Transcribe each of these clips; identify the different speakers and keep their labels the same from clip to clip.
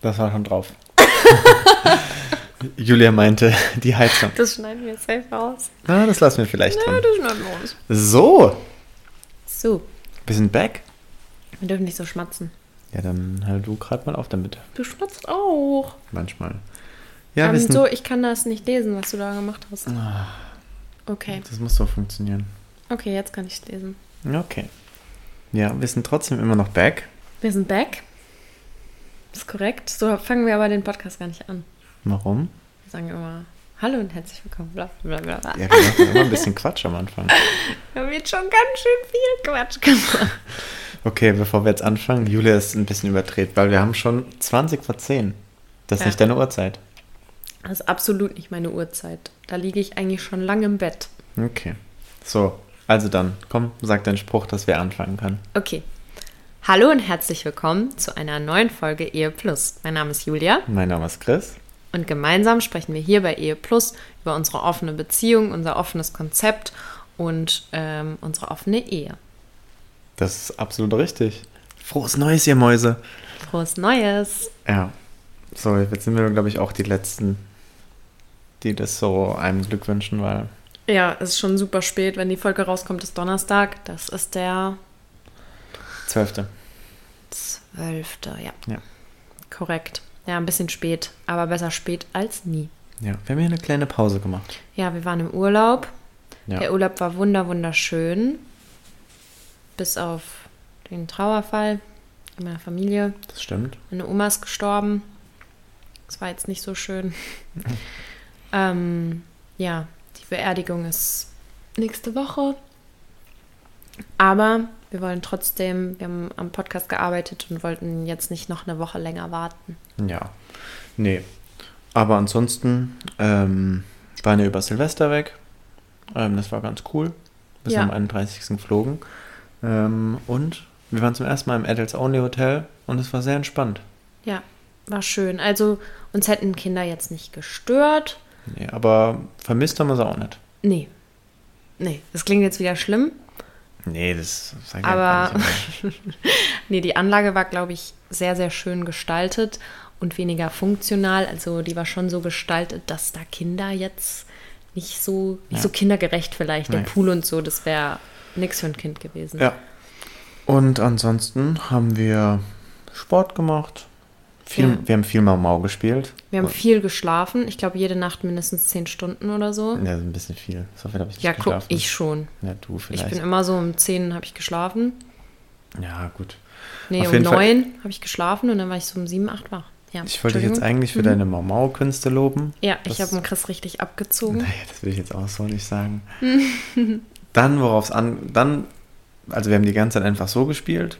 Speaker 1: Das war schon drauf. Julia meinte, die Heizung.
Speaker 2: Das schneiden wir safe raus.
Speaker 1: Na, das lassen wir vielleicht
Speaker 2: Ja,
Speaker 1: drin.
Speaker 2: das schneiden wir raus.
Speaker 1: So,
Speaker 2: So,
Speaker 1: wir sind back.
Speaker 2: wir dürfen nicht so schmatzen.
Speaker 1: Ja, dann halt du gerade mal auf damit.
Speaker 2: Du schmatzt auch.
Speaker 1: Manchmal. Ja,
Speaker 2: ähm,
Speaker 1: wir sind,
Speaker 2: so, ich kann das nicht lesen, was du da gemacht hast.
Speaker 1: Ah.
Speaker 2: Okay.
Speaker 1: das muss so funktionieren.
Speaker 2: Okay, jetzt kann ich es lesen.
Speaker 1: Okay. Ja, wir sind trotzdem immer noch back.
Speaker 2: Wir sind back. Das ist korrekt. So fangen wir aber den Podcast gar nicht an.
Speaker 1: Warum?
Speaker 2: Wir sagen immer Hallo und herzlich willkommen. Bla, bla, bla, bla.
Speaker 1: Ja, wir machen immer ein bisschen Quatsch am Anfang.
Speaker 2: Wir haben jetzt schon ganz schön viel Quatsch gemacht.
Speaker 1: Okay, bevor wir jetzt anfangen, Julia ist ein bisschen überdreht, weil wir haben schon 20 vor 10. Das ist
Speaker 2: Ja.
Speaker 1: nicht deine Uhrzeit.
Speaker 2: Das ist absolut nicht meine Uhrzeit. Da liege ich eigentlich schon lange im Bett.
Speaker 1: Okay. So, also dann, komm, sag deinen Spruch, dass wir anfangen können.
Speaker 2: Okay. Hallo und herzlich willkommen zu einer neuen Folge Ehe Plus. Mein Name ist Julia
Speaker 1: Mein Name ist Chris.
Speaker 2: und gemeinsam sprechen wir hier bei Ehe Plus über unsere offene Beziehung, unser offenes Konzept und ähm, unsere offene Ehe.
Speaker 1: Das ist absolut richtig. Frohes Neues, ihr Mäuse.
Speaker 2: Frohes Neues!
Speaker 1: Ja. So, jetzt sind wir, glaube ich, auch die Letzten, die das so einem Glück wünschen, weil
Speaker 2: Ja, es ist schon super spät. Wenn die Folge rauskommt, ist Donnerstag. Das ist der
Speaker 1: Zwölfte.
Speaker 2: 12. Ja,
Speaker 1: Ja.
Speaker 2: korrekt. Ja, ein bisschen spät, aber besser spät als nie.
Speaker 1: Ja, wir haben hier eine kleine Pause gemacht.
Speaker 2: Ja, wir waren im Urlaub.
Speaker 1: Ja.
Speaker 2: Der Urlaub war wunder wunderschön. Bis auf den Trauerfall in meiner Familie.
Speaker 1: Das stimmt.
Speaker 2: Meine Oma ist gestorben. Das war jetzt nicht so schön. ähm, ja, die Beerdigung ist nächste Woche. Aber wir wollen trotzdem, wir haben am Podcast gearbeitet und wollten jetzt nicht noch eine Woche länger warten.
Speaker 1: Ja. Nee. Aber ansonsten ähm, waren wir über Silvester weg. Ähm, das war ganz cool. Bis
Speaker 2: Ja.
Speaker 1: am 31. geflogen. Ähm, und wir waren zum ersten Mal im Adults Only Hotel und es war sehr entspannt.
Speaker 2: Ja, war schön. Also uns hätten Kinder jetzt nicht gestört.
Speaker 1: Nee, aber vermisst haben wir sie auch nicht.
Speaker 2: Nee. Nee, das klingt jetzt wieder schlimm.
Speaker 1: Nee, das ich
Speaker 2: Aber nee, die Anlage war, glaube ich, sehr, sehr schön gestaltet und weniger funktional. Also die war schon so gestaltet, dass da Kinder jetzt nicht so, nicht
Speaker 1: Ja.
Speaker 2: so kindergerecht vielleicht. Der
Speaker 1: Nee.
Speaker 2: Pool und so, das wäre nichts für ein Kind gewesen.
Speaker 1: Ja. Und ansonsten haben wir Sport gemacht. Viel,
Speaker 2: Ja.
Speaker 1: Wir haben viel Mau gespielt.
Speaker 2: Wir haben viel geschlafen. Ich glaube, jede Nacht mindestens zehn Stunden oder so.
Speaker 1: Ja, ein bisschen viel. So viel habe ich nicht
Speaker 2: Ja, guck,
Speaker 1: geschlafen.
Speaker 2: ich schon.
Speaker 1: Ja, du
Speaker 2: Ich
Speaker 1: vielleicht.
Speaker 2: bin immer so um zehn habe ich geschlafen.
Speaker 1: ja, gut.
Speaker 2: Nee,
Speaker 1: Auf
Speaker 2: um neun habe ich geschlafen und dann war ich so um sieben, acht wach. Ja,
Speaker 1: Ich wollte dich jetzt eigentlich für deine Mau-Mau-Künste loben.
Speaker 2: Ja, ich
Speaker 1: Das-
Speaker 2: habe den Chris richtig abgezogen.
Speaker 1: Naja, das will ich jetzt auch so nicht sagen. dann, worauf es an. Dann, also wir haben die ganze Zeit einfach so gespielt.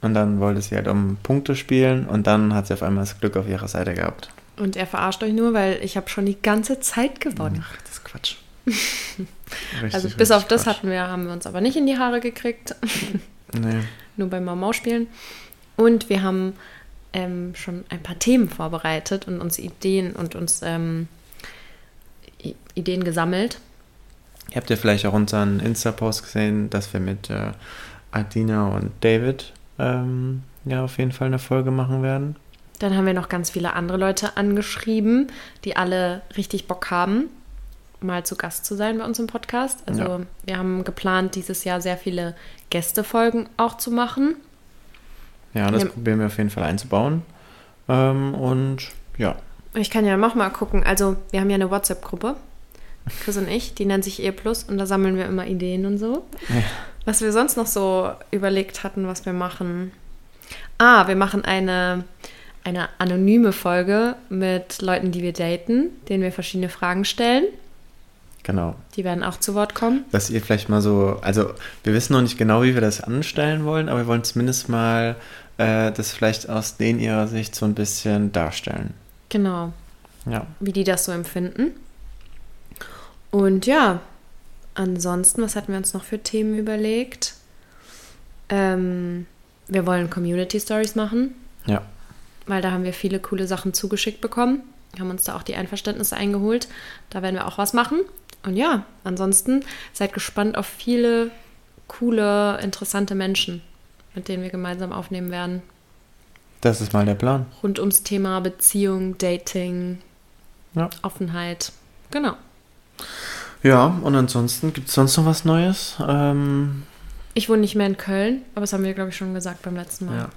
Speaker 1: Und dann wollte sie halt um Punkte spielen. Und dann hat sie auf einmal das Glück auf ihrer Seite gehabt.
Speaker 2: Und er verarscht euch nur, weil ich habe schon die ganze Zeit gewonnen.
Speaker 1: Ach, das ist Quatsch.
Speaker 2: Also
Speaker 1: Richtig,
Speaker 2: bis auf das
Speaker 1: Quatsch.
Speaker 2: hatten wir, haben wir uns aber nicht in die Haare gekriegt,
Speaker 1: Nee.
Speaker 2: nur beim Mau spielen. Und wir haben ähm, schon ein paar Themen vorbereitet und uns Ideen und uns ähm, Ideen gesammelt.
Speaker 1: Ihr habt ja vielleicht auch unseren Insta-Post gesehen, dass wir mit äh, Adina und David ähm, ja auf jeden Fall eine Folge machen werden.
Speaker 2: Dann haben wir noch ganz viele andere Leute angeschrieben, die alle richtig Bock haben, mal zu Gast zu sein bei uns im Podcast. Also
Speaker 1: Ja.
Speaker 2: wir haben geplant, dieses Jahr sehr viele Gästefolgen auch zu machen.
Speaker 1: Ja, das
Speaker 2: Ja.
Speaker 1: probieren wir auf jeden Fall einzubauen. Ähm, und ja,
Speaker 2: Ich kann ja noch mal gucken. Also wir haben ja eine WhatsApp-Gruppe Chris und ich, die nennt sich E Plus und da sammeln wir immer Ideen und so. Was wir sonst noch so überlegt hatten, was wir machen. Ah, wir machen eine, eine anonyme Folge mit Leuten, die wir daten, denen wir verschiedene Fragen stellen.
Speaker 1: Genau.
Speaker 2: Die werden auch zu Wort kommen.
Speaker 1: Dass ihr vielleicht mal so, also wir wissen noch nicht genau, wie wir das anstellen wollen, aber wir wollen zumindest mal äh, das vielleicht aus denen ihrer Sicht so ein bisschen darstellen.
Speaker 2: Genau.
Speaker 1: Ja.
Speaker 2: Wie die das so empfinden. Und ja, ansonsten, was hatten wir uns noch für Themen überlegt? Ähm, wir wollen Community Stories machen,
Speaker 1: Ja.
Speaker 2: weil da haben wir viele coole Sachen zugeschickt bekommen. Haben uns da auch die Einverständnisse eingeholt. Da werden wir auch was machen. Und ja, ansonsten seid gespannt auf viele coole, interessante Menschen, mit denen wir gemeinsam aufnehmen werden.
Speaker 1: Das ist mal der Plan.
Speaker 2: Rund ums Thema Beziehung, Dating,
Speaker 1: Ja.
Speaker 2: Offenheit. Genau.
Speaker 1: Ja, und ansonsten gibt es sonst noch was Neues? Ähm,
Speaker 2: Ich wohne nicht mehr in Köln, aber das haben wir, glaube ich, schon gesagt beim letzten Mal.
Speaker 1: ja.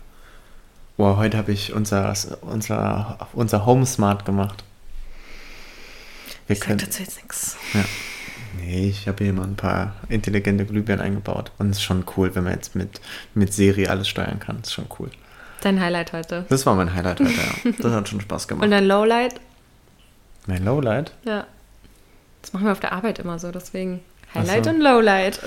Speaker 1: Wow, heute habe ich unser, unser, unser Home Smart gemacht. Wir
Speaker 2: Ich sag
Speaker 1: können,
Speaker 2: dazu jetzt nichts.
Speaker 1: ja. Nee, ich habe hier mal ein paar intelligente Glühbirnen eingebaut. Und es ist schon cool, wenn man jetzt mit, mit Serie alles steuern kann. Das ist schon cool.
Speaker 2: Dein Highlight heute.
Speaker 1: Das war mein Highlight heute, ja. Das hat schon Spaß gemacht.
Speaker 2: Und dein Lowlight?
Speaker 1: mein Lowlight?
Speaker 2: Ja. Das machen wir auf der Arbeit immer so, deswegen Highlight
Speaker 1: so.
Speaker 2: und Lowlight.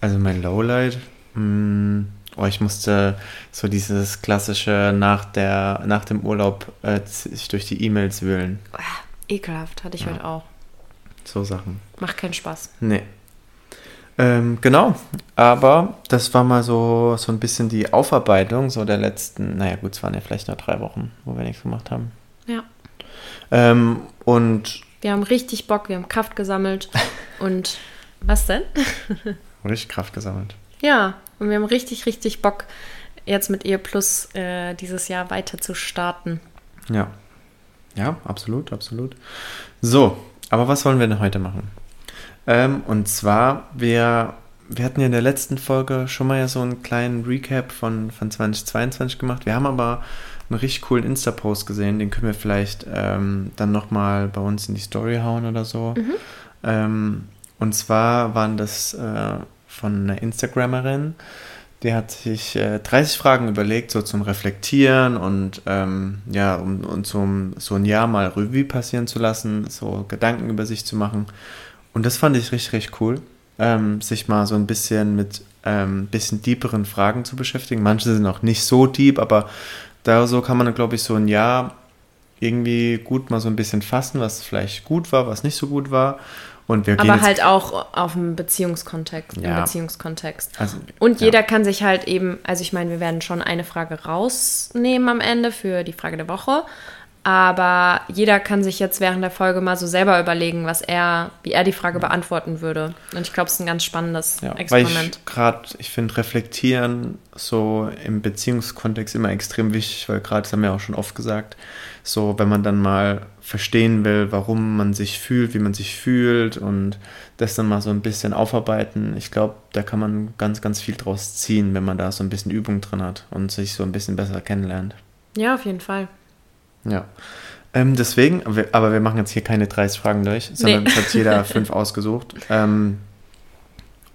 Speaker 1: Also mein Lowlight, mh, oh, ich musste so dieses klassische nach, der, nach dem Urlaub äh, sich durch die E-Mails wühlen.
Speaker 2: Ah, Ekelhaft, hatte ich
Speaker 1: Ja.
Speaker 2: heute auch.
Speaker 1: So Sachen.
Speaker 2: Macht keinen Spaß.
Speaker 1: Nee. Ähm, genau, aber das war mal so, so ein bisschen die Aufarbeitung so der letzten, naja gut, es waren ja vielleicht nur drei Wochen, wo wir nichts gemacht haben.
Speaker 2: Ja.
Speaker 1: Ähm, und
Speaker 2: Wir haben richtig Bock, wir haben Kraft gesammelt. und was denn?
Speaker 1: richtig Kraft gesammelt.
Speaker 2: Ja, und wir haben richtig, richtig Bock, jetzt mit Ehe Plus äh, dieses Jahr weiter zu starten.
Speaker 1: Ja. Ja, absolut, absolut. So, aber was wollen wir denn heute machen? Ähm, und zwar, wir, wir hatten ja in der letzten Folge schon mal ja so einen kleinen Recap von, von 2022 gemacht. Wir haben aber einen richtig coolen Insta-Post gesehen, den können wir vielleicht ähm, dann nochmal bei uns in die Story hauen oder so. Ähm, und zwar waren das äh, von einer Instagrammerin, die hat sich äh, 30 Fragen überlegt, so zum Reflektieren und ähm, ja, um, und zum, so ein Jahr mal Revue passieren zu lassen, so Gedanken über sich zu machen. Und das fand ich richtig, richtig cool, ähm, sich mal so ein bisschen mit ähm, bisschen deeperen Fragen zu beschäftigen. Manche sind auch nicht so deep, aber da so kann man, glaube ich, so ein Jahr irgendwie gut mal so ein bisschen fassen, was vielleicht gut war, was nicht so gut war. Und wir
Speaker 2: Aber halt auch auf dem Beziehungskontext. Im
Speaker 1: Ja.
Speaker 2: Beziehungskontext.
Speaker 1: Also,
Speaker 2: Und
Speaker 1: ja.
Speaker 2: jeder kann sich halt eben, also ich meine, wir werden schon eine Frage rausnehmen am Ende für die Frage der Woche. Aber jeder kann sich jetzt während der Folge mal so selber überlegen, was er, wie er die Frage beantworten würde. Und ich glaube, es ist ein ganz spannendes
Speaker 1: Ja, weil
Speaker 2: Experiment.
Speaker 1: ich gerade, ich finde Reflektieren so im Beziehungskontext immer extrem wichtig, weil gerade, das haben wir auch schon oft gesagt, so wenn man dann mal verstehen will, warum man sich fühlt, wie man sich fühlt und das dann mal so ein bisschen aufarbeiten, ich glaube, da kann man ganz, ganz viel draus ziehen, wenn man da so ein bisschen Übung drin hat und sich so ein bisschen besser kennenlernt.
Speaker 2: Ja, auf jeden Fall.
Speaker 1: Ja. Ähm, deswegen, aber wir- machen jetzt hier keine 30 Fragen durch, sondern
Speaker 2: Nee.
Speaker 1: hat jeder fünf ausgesucht. Ähm,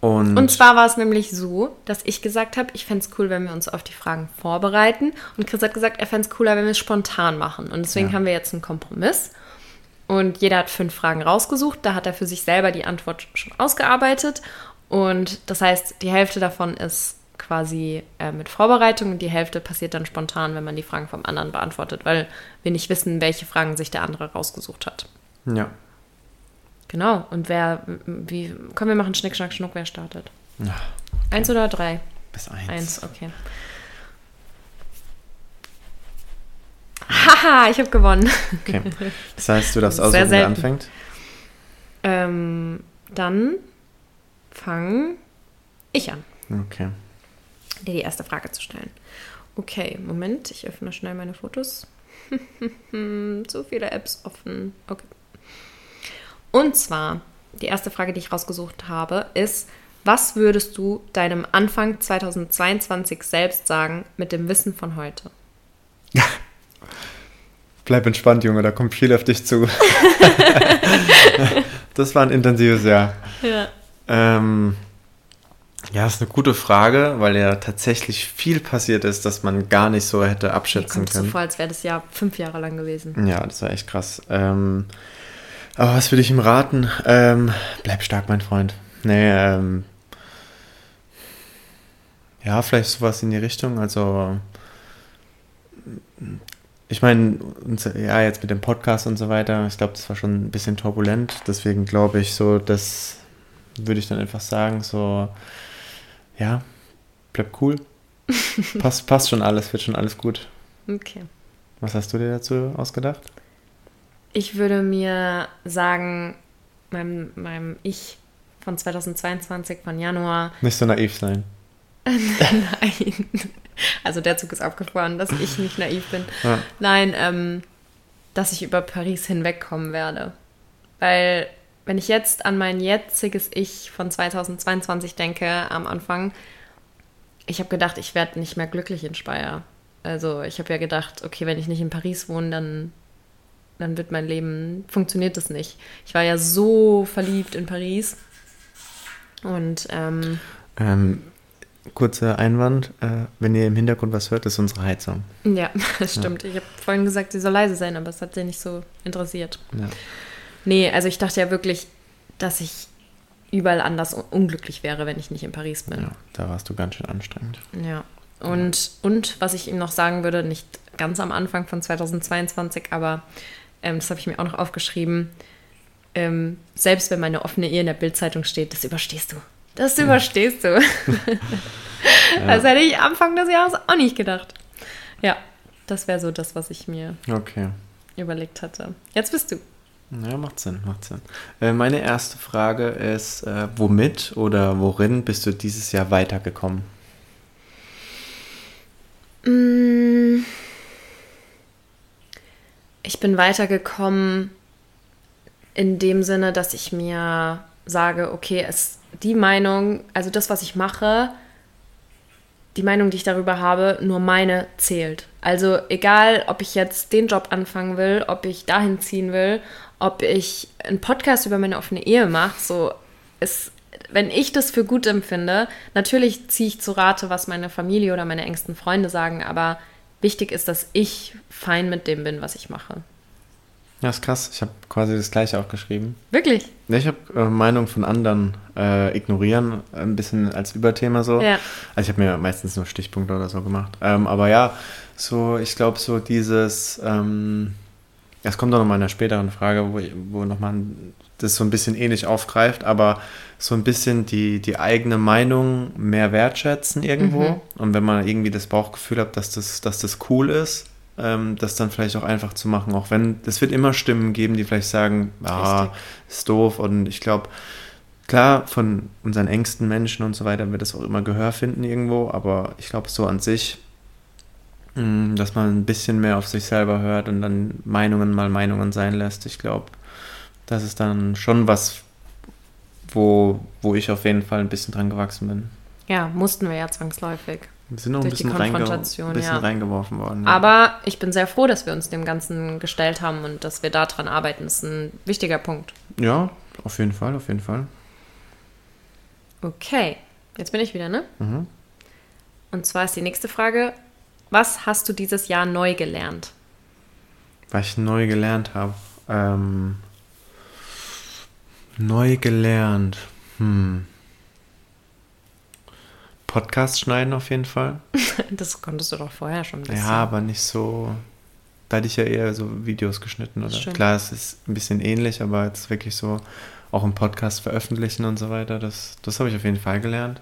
Speaker 1: und,
Speaker 2: Und zwar war es nämlich so, dass ich gesagt habe, ich fände es cool, wenn wir uns auf die Fragen vorbereiten. Und Chris hat gesagt, er fände es cooler, wenn wir es spontan machen. Und deswegen
Speaker 1: Ja.
Speaker 2: haben wir jetzt einen Kompromiss. Und jeder hat fünf Fragen rausgesucht. Da hat er für sich selber die Antwort schon ausgearbeitet. Und das heißt, die Hälfte davon ist quasi äh, mit Vorbereitung und die Hälfte passiert dann spontan, wenn man die Fragen vom anderen beantwortet, weil wir nicht wissen, welche Fragen sich der andere rausgesucht hat.
Speaker 1: ja.
Speaker 2: Genau. Und wer, wie, komm, wir machen Schnick, Schnack, Schnuck, wer startet?
Speaker 1: Ja,
Speaker 2: Eins oder drei?
Speaker 1: bis eins.
Speaker 2: Eins, okay. Haha, ich habe gewonnen.
Speaker 1: Okay. Das heißt, du darfst aussuchen, wer anfängt.
Speaker 2: Ähm, dann fange ich an,
Speaker 1: Okay.
Speaker 2: Dir die erste Frage zu stellen. Okay, Moment, ich öffne schnell meine Fotos. Zu viele Apps offen. Okay. Und zwar, die erste Frage, die ich rausgesucht habe, ist, was würdest du deinem Anfang 2022 selbst sagen mit dem Wissen von heute?
Speaker 1: Bleib entspannt, Junge, da kommt viel auf dich zu. Das war ein intensives Jahr.
Speaker 2: Ja.
Speaker 1: Ähm, ja, ist eine gute Frage, weil ja tatsächlich viel passiert ist, dass man gar nicht so hätte
Speaker 2: Mir
Speaker 1: abschätzen
Speaker 2: kommt es so
Speaker 1: können.
Speaker 2: vor, als wäre das Jahr fünf Jahre lang gewesen.
Speaker 1: Ja, das war echt krass. Ähm, aber was würde ich ihm raten? Ähm, bleib stark, mein Freund. Nee, ähm, ja, vielleicht sowas in die Richtung. Also, ich meine, ja, jetzt mit dem Podcast und so weiter, ich glaube, das war schon ein bisschen turbulent. Deswegen glaube ich, so, das würde ich dann einfach sagen, so, ja, bleib cool. passt, passt schon alles, wird schon alles gut.
Speaker 2: Okay.
Speaker 1: Was hast du dir dazu ausgedacht?
Speaker 2: Ich würde mir sagen, meinem, meinem Ich von 2022, von Januar,
Speaker 1: Nicht so naiv sein.
Speaker 2: nein. Also der Zug ist abgefahren, dass ich nicht naiv bin.
Speaker 1: Ja.
Speaker 2: Nein, ähm, dass ich über Paris hinwegkommen werde. Weil, wenn ich jetzt an mein jetziges Ich von 2022 denke, am Anfang, ich habe gedacht, ich werde nicht mehr glücklich in Speyer. Also ich habe ja gedacht, okay, wenn ich nicht in Paris wohne, dann, dann wird mein Leben, funktioniert das nicht. Ich war ja so verliebt in Paris. Und ähm,
Speaker 1: Ähm, kurzer Einwand, äh, wenn ihr im Hintergrund was hört, ist unsere Heizung.
Speaker 2: ja, das stimmt. Ich habe vorhin gesagt, sie soll leise sein, aber es hat sie nicht so interessiert.
Speaker 1: Ja.
Speaker 2: Nee, also ich dachte ja wirklich, dass ich überall anders un- unglücklich wäre, wenn ich nicht in Paris bin.
Speaker 1: ja, da warst du ganz schön anstrengend.
Speaker 2: Ja. Und, und was ich ihm noch sagen würde, nicht ganz am Anfang von 2022, aber ähm, das habe ich mir auch noch aufgeschrieben. Ähm, selbst wenn meine offene Ehe in der Bildzeitung steht, das überstehst du. Das überstehst du. Das hätte ich Anfang des Jahres auch nicht gedacht. Ja, das wäre so das, was ich mir
Speaker 1: Okay.
Speaker 2: überlegt hatte. Jetzt bist du.
Speaker 1: Ja, macht Sinn, macht Sinn. Äh, meine erste Frage ist, äh, womit oder worin bist du dieses Jahr weitergekommen?
Speaker 2: Ich bin weitergekommen in dem Sinne, dass ich mir sage, okay, es, die Meinung, also das, was ich mache, die Meinung, die ich darüber habe, nur meine zählt. Also egal, ob ich jetzt den Job anfangen will, ob ich dahin ziehen will, ob ich einen Podcast über meine offene Ehe mache, so ist, wenn ich das für gut empfinde, natürlich ziehe ich zu Rate, was meine Familie oder meine engsten Freunde sagen, aber wichtig ist, dass ich fein mit dem bin, was ich mache.
Speaker 1: Ja, ist krass. Ich habe quasi das gleiche auch geschrieben.
Speaker 2: Wirklich?
Speaker 1: Ich habe äh, Meinung von anderen äh, ignorieren, ein bisschen als Überthema so.
Speaker 2: Ja.
Speaker 1: Also ich habe mir meistens nur Stichpunkte oder so gemacht. Ähm, aber ja, so, ich glaube, so dieses, ähm, es kommt auch noch mal in einer späteren Frage, wo, wo nochmal das so ein bisschen ähnlich aufgreift, aber so ein bisschen die, die eigene Meinung mehr wertschätzen irgendwo. Und wenn man irgendwie das Bauchgefühl hat, dass das, dass das cool ist, ähm, das dann vielleicht auch einfach zu machen. Auch wenn, es wird immer Stimmen geben, die vielleicht sagen, ah,
Speaker 2: Richtig.
Speaker 1: ist doof. Und ich glaube, klar, von unseren engsten Menschen und so weiter wird es auch immer Gehör finden irgendwo, aber ich glaube, so an sich, mh, dass man ein bisschen mehr auf sich selber hört und dann Meinungen mal Meinungen sein lässt. Ich glaube, das ist dann schon was, wo, wo ich auf jeden Fall ein bisschen dran gewachsen bin.
Speaker 2: Ja, mussten wir ja zwangsläufig.
Speaker 1: Wir sind noch ein bisschen, reinge bisschen
Speaker 2: ja.
Speaker 1: reingeworfen worden. ja.
Speaker 2: Aber ich bin sehr froh, dass wir uns dem Ganzen gestellt haben und dass wir daran arbeiten. Das ist ein wichtiger Punkt.
Speaker 1: Ja, auf jeden Fall, auf jeden Fall.
Speaker 2: Okay, jetzt bin ich wieder, ne? Und zwar ist die nächste Frage: Was hast du dieses Jahr neu gelernt?
Speaker 1: Was ich neu gelernt habe. Ähm, neu gelernt. Hm. Podcast schneiden auf jeden Fall.
Speaker 2: Das konntest du doch vorher schon ein bisschen.
Speaker 1: Ja, aber nicht so. Da hatte ich ja eher so Videos geschnitten. Oder?
Speaker 2: Stimmt.
Speaker 1: Klar, es ist ein bisschen ähnlich, aber jetzt wirklich so auch im Podcast veröffentlichen und so weiter. Das, das habe ich auf jeden Fall gelernt.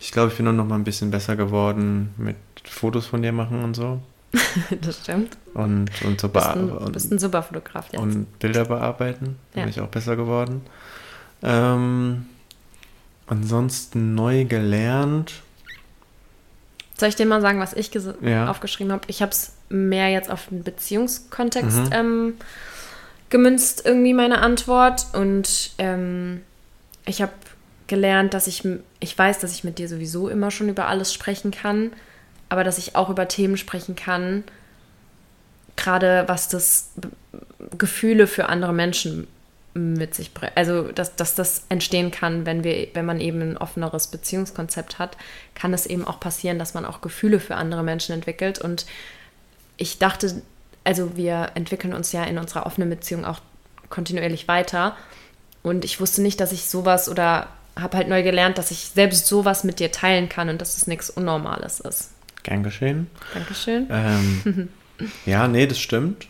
Speaker 1: Ich glaube, ich bin nur noch mal ein bisschen besser geworden mit Fotos von dir machen und so.
Speaker 2: das stimmt.
Speaker 1: Und, und so
Speaker 2: Du bist ein, super Fotograf jetzt.
Speaker 1: und Bilder bearbeiten.
Speaker 2: Ja.
Speaker 1: bin ich auch besser geworden. Ähm, ansonsten neu gelernt.
Speaker 2: Soll ich dir mal sagen, was ich
Speaker 1: Ja.
Speaker 2: aufgeschrieben habe? Ich habe es mehr jetzt auf den Beziehungskontext
Speaker 1: Mhm.
Speaker 2: ähm, gemünzt, irgendwie meine Antwort. Und ähm, ich habe gelernt, dass ich, ich weiß, dass ich mit dir sowieso immer schon über alles sprechen kann, aber dass ich auch über Themen sprechen kann, gerade was das Gefühle für andere Menschen mit sich bringt. Also, dass, dass das entstehen kann, wenn wir, wenn man eben ein offeneres Beziehungskonzept hat, kann es eben auch passieren, dass man auch Gefühle für andere Menschen entwickelt. Und ich dachte, also wir entwickeln uns ja in unserer offenen Beziehung auch kontinuierlich weiter. Und ich wusste nicht, dass ich sowas oder habe halt neu gelernt, dass ich selbst sowas mit dir teilen kann und dass es nichts Unnormales ist.
Speaker 1: Gern geschehen.
Speaker 2: Dankeschön.
Speaker 1: Ähm, ja, nee, das stimmt.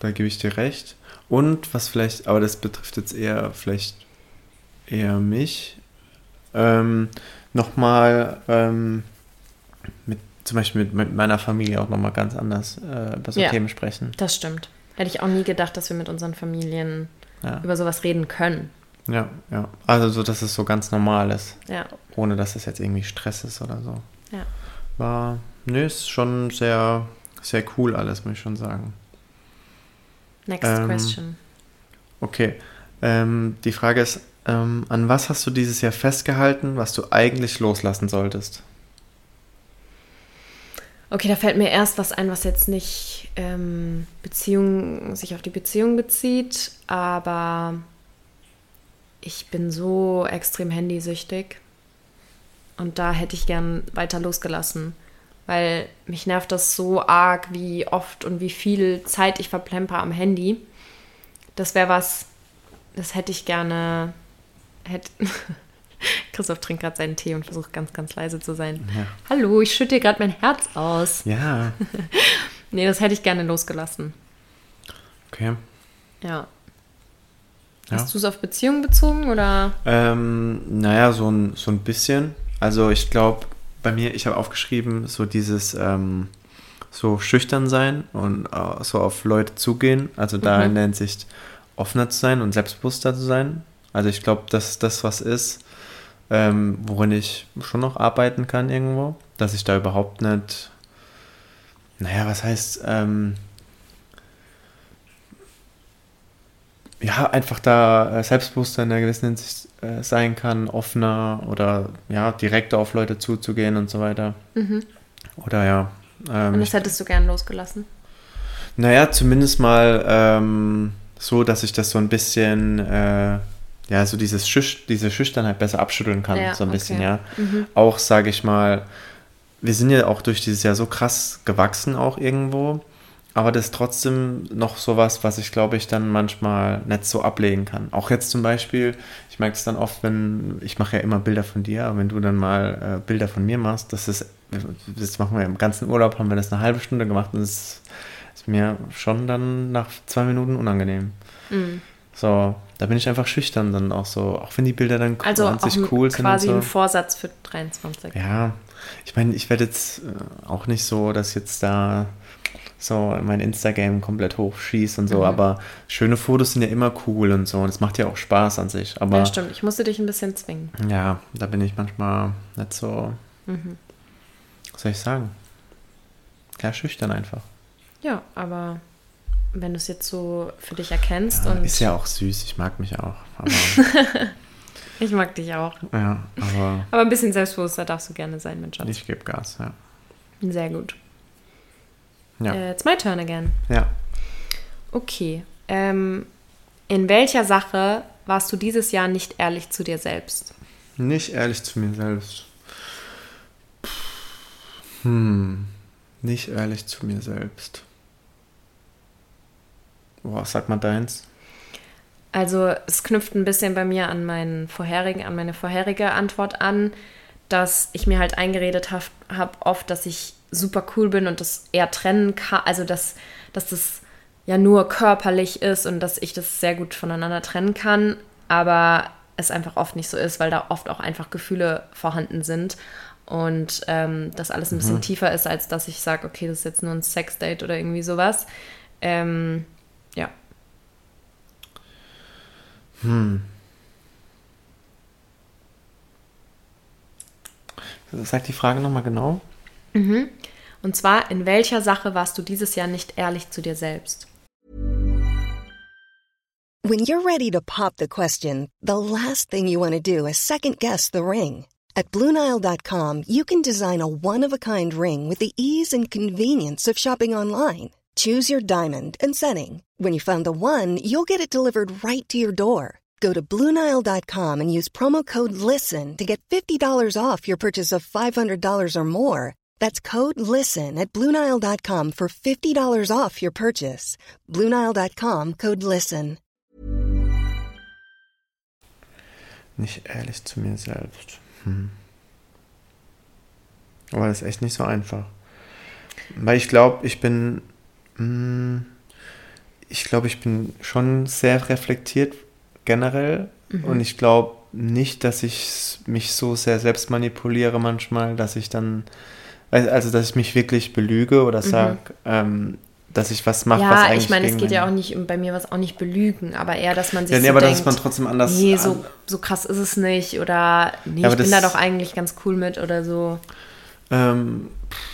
Speaker 1: Da gebe ich dir recht. Und was vielleicht, aber das betrifft jetzt eher vielleicht eher mich, ähm, nochmal ähm, mit zum Beispiel mit, mit meiner Familie auch nochmal ganz anders äh, über so
Speaker 2: Ja.
Speaker 1: Themen sprechen.
Speaker 2: Das stimmt. Hätte ich auch nie gedacht, dass wir mit unseren Familien
Speaker 1: Ja.
Speaker 2: über sowas reden können.
Speaker 1: Ja, ja. Also so, dass es so ganz normal ist,
Speaker 2: Ja,
Speaker 1: ohne dass es jetzt irgendwie Stress ist oder so.
Speaker 2: ja.
Speaker 1: War, nö, ist schon sehr, sehr cool alles, muss ich schon sagen.
Speaker 2: Next
Speaker 1: Ähm,
Speaker 2: question.
Speaker 1: Okay, ähm, die Frage ist, ähm, an was hast du dieses Jahr festgehalten, was du eigentlich loslassen solltest?
Speaker 2: Okay, da fällt mir erst was ein, was jetzt nicht ähm, Beziehung, sich auf die Beziehung bezieht, aber ich bin so extrem handysüchtig und da hätte ich gern weiter losgelassen, weil mich nervt das so arg, wie oft und wie viel Zeit ich verplemper am Handy. Das wäre was, das hätte ich gerne. Hätte Christoph trinkt gerade seinen Tee und versucht ganz, ganz leise zu sein.
Speaker 1: Ja.
Speaker 2: Hallo, ich schütte dir gerade mein Herz aus.
Speaker 1: Ja,
Speaker 2: Nee, das hätte ich gerne losgelassen.
Speaker 1: okay.
Speaker 2: Ja.
Speaker 1: Ja.
Speaker 2: Hast du es auf Beziehungen bezogen oder?
Speaker 1: Ähm, naja, so ein, so ein bisschen. Also ich glaube, bei mir, ich habe aufgeschrieben, so dieses ähm, so schüchtern sein und äh, so auf Leute zugehen. Also da
Speaker 2: Mhm.
Speaker 1: in der Hinsicht offener zu sein und selbstbewusster zu sein. Also ich glaube, dass das was ist, ähm, worin ich schon noch arbeiten kann irgendwo. Dass ich da überhaupt nicht, naja, was heißt, ähm, ja, einfach da äh, selbstbewusster in einer gewissen Hinsicht äh, sein kann, offener oder ja, direkter auf Leute zuzugehen und so weiter. Oder ja. Ähm,
Speaker 2: Und das hättest du gern losgelassen.
Speaker 1: naja, zumindest mal ähm, so, dass ich das so ein bisschen, äh, ja, so dieses Schüch diese Schüchternheit besser abschütteln kann,
Speaker 2: Ja,
Speaker 1: so ein bisschen,
Speaker 2: okay.
Speaker 1: ja.
Speaker 2: Mhm.
Speaker 1: Auch, sage ich mal, wir sind ja auch durch dieses Jahr so krass gewachsen auch irgendwo, aber das ist trotzdem noch sowas, was ich glaube ich dann manchmal nicht so ablegen kann. Auch jetzt zum Beispiel, ich merke es dann oft, wenn, ich mache ja immer Bilder von dir, aber wenn du dann mal äh, Bilder von mir machst, das ist, das machen wir im ganzen Urlaub, haben wir das eine halbe Stunde gemacht und es ist mir schon dann nach zwei Minuten unangenehm.
Speaker 2: Mhm.
Speaker 1: So, da bin ich einfach schüchtern dann auch so, auch wenn die Bilder dann
Speaker 2: Also
Speaker 1: an sich cool sind und
Speaker 2: quasi
Speaker 1: so.
Speaker 2: ein Vorsatz für 23.
Speaker 1: Ja, ich meine, ich werde jetzt äh, auch nicht so, dass jetzt da so mein Instagram komplett hochschießt und so,
Speaker 2: Mhm.
Speaker 1: aber schöne Fotos sind ja immer cool und so und es macht ja auch Spaß an sich. Aber
Speaker 2: ja, stimmt. Ich musste dich ein bisschen zwingen.
Speaker 1: ja, da bin ich manchmal nicht so,
Speaker 2: Mhm.
Speaker 1: was soll ich sagen? Ja, schüchtern einfach.
Speaker 2: Ja, aber wenn du es jetzt so für dich erkennst und
Speaker 1: Ist ja auch süß, ich mag mich auch.
Speaker 2: Ich mag dich auch.
Speaker 1: ja, aber
Speaker 2: Aber ein bisschen selbstbewusster darfst du gerne sein, mein Schatz.
Speaker 1: ich gebe Gas, ja.
Speaker 2: Sehr gut.
Speaker 1: Ja.
Speaker 2: Äh, it's my turn again.
Speaker 1: ja.
Speaker 2: Okay. Ähm, in welcher Sache warst du dieses Jahr nicht ehrlich zu dir selbst?
Speaker 1: Nicht ehrlich zu mir selbst. Hm. Nicht ehrlich zu mir selbst. Boah, sag mal deins.
Speaker 2: Also es knüpft ein bisschen bei mir an meinen vorherigen, an meine vorherige Antwort an, dass ich mir halt eingeredet habe hab oft, dass ich super cool bin und das eher trennen kann, also dass, dass das ja nur körperlich ist und dass ich das sehr gut voneinander trennen kann, aber es einfach oft nicht so ist, weil da oft auch einfach Gefühle vorhanden sind und ähm, das alles ein bisschen tiefer ist, als dass ich sage, okay, das ist jetzt nur ein Sexdate oder irgendwie sowas. Ähm, ja.
Speaker 1: Sag die Frage nochmal genau.
Speaker 2: Und zwar, in welcher Sache warst du dieses Jahr nicht ehrlich zu dir selbst?
Speaker 3: When you're ready to pop the question, the last thing you want to do is second guess the ring. At Bluenile.com, you can design a one of a kind ring with the ease and convenience of shopping online. Choose your diamond and setting. When you find the one, you'll get it delivered right to your door. Go to Bluenile.com and use promo code LISTEN to get $50 off your purchase of $500 or more. That's code LISTEN at Bluenile.com for $50 off your purchase. Bluenile.com code LISTEN.
Speaker 1: Nicht ehrlich zu mir selbst. Hm. Aber das ist echt nicht so einfach. Weil ich glaube, ich bin. Hm, ich glaube, ich bin schon sehr reflektiert generell.
Speaker 2: Mhm.
Speaker 1: Und ich glaube nicht, dass ich mich so sehr selbst manipuliere manchmal, dass ich dann. Also, dass ich mich wirklich belüge oder sage, ähm, dass ich was mache, was
Speaker 2: Mhm. Ja,
Speaker 1: eigentlich.
Speaker 2: ich meine, es geht ja auch nicht, bei mir was auch nicht belügen, aber eher, dass man sich
Speaker 1: Ja, nee,
Speaker 2: so
Speaker 1: aber
Speaker 2: denkt,
Speaker 1: dass man trotzdem anders.
Speaker 2: nee, so, so krass ist es nicht oder nee,
Speaker 1: Ja,
Speaker 2: ich bin da doch eigentlich ganz cool mit oder so.
Speaker 1: ähm,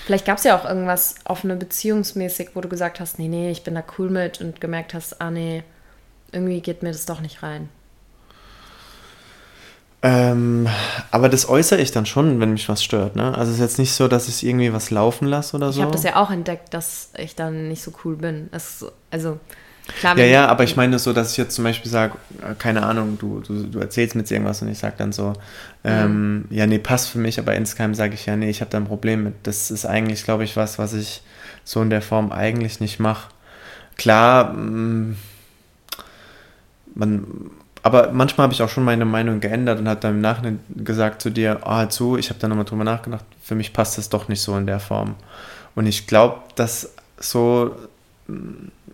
Speaker 2: Vielleicht gab es ja auch irgendwas offene beziehungsmäßig, wo du gesagt hast, nee, nee, ich bin da cool mit und gemerkt hast, ah nee, irgendwie geht mir das doch nicht rein.
Speaker 1: Ähm, aber das äußere ich dann schon, wenn mich was stört, ne? Also es ist jetzt nicht so, dass ich irgendwie was laufen lasse oder so.
Speaker 2: Ich habe das ja auch entdeckt, dass ich dann nicht so cool bin. Es also klar,
Speaker 1: ja, ja, aber ich meine so, dass ich jetzt zum Beispiel sage, äh, keine Ahnung, du, du, du erzählst mir jetzt irgendwas und ich sage dann so, ähm, ja, nee, passt für mich, aber insgeheim sage ich ja, nee, ich habe da ein Problem mit. Das ist eigentlich, glaube ich, was, was ich so in der Form eigentlich nicht mache. Klar, mh, man, aber manchmal habe ich auch schon meine Meinung geändert und habe dann im Nachhinein gesagt zu dir, ah, oh, zu, ich habe da nochmal drüber nachgedacht, für mich passt das doch nicht so in der Form. Und ich glaube, dass so,